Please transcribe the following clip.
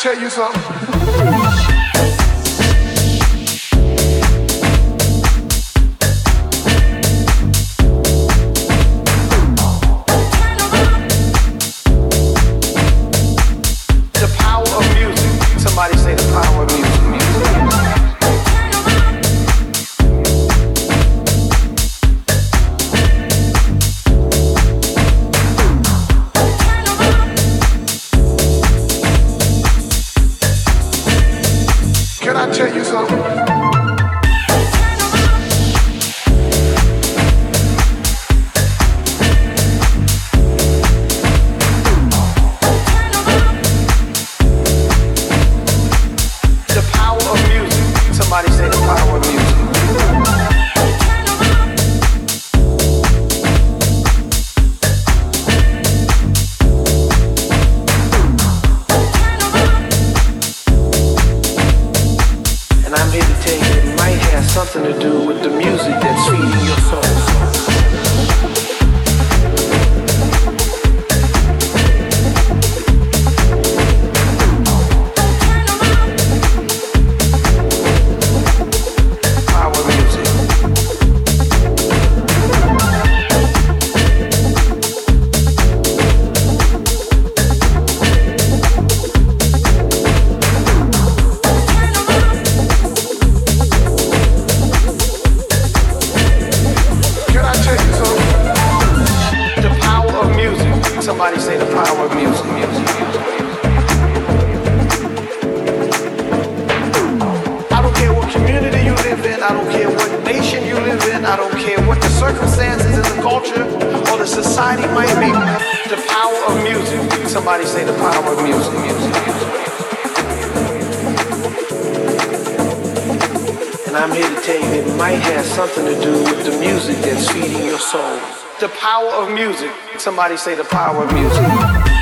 tell you something? Circumstances in the culture or the society might be. The power of music. Somebody say the power of music. And I'm here to tell you it might have something to do with the music that's feeding your soul. The power of music. Somebody say the power of music.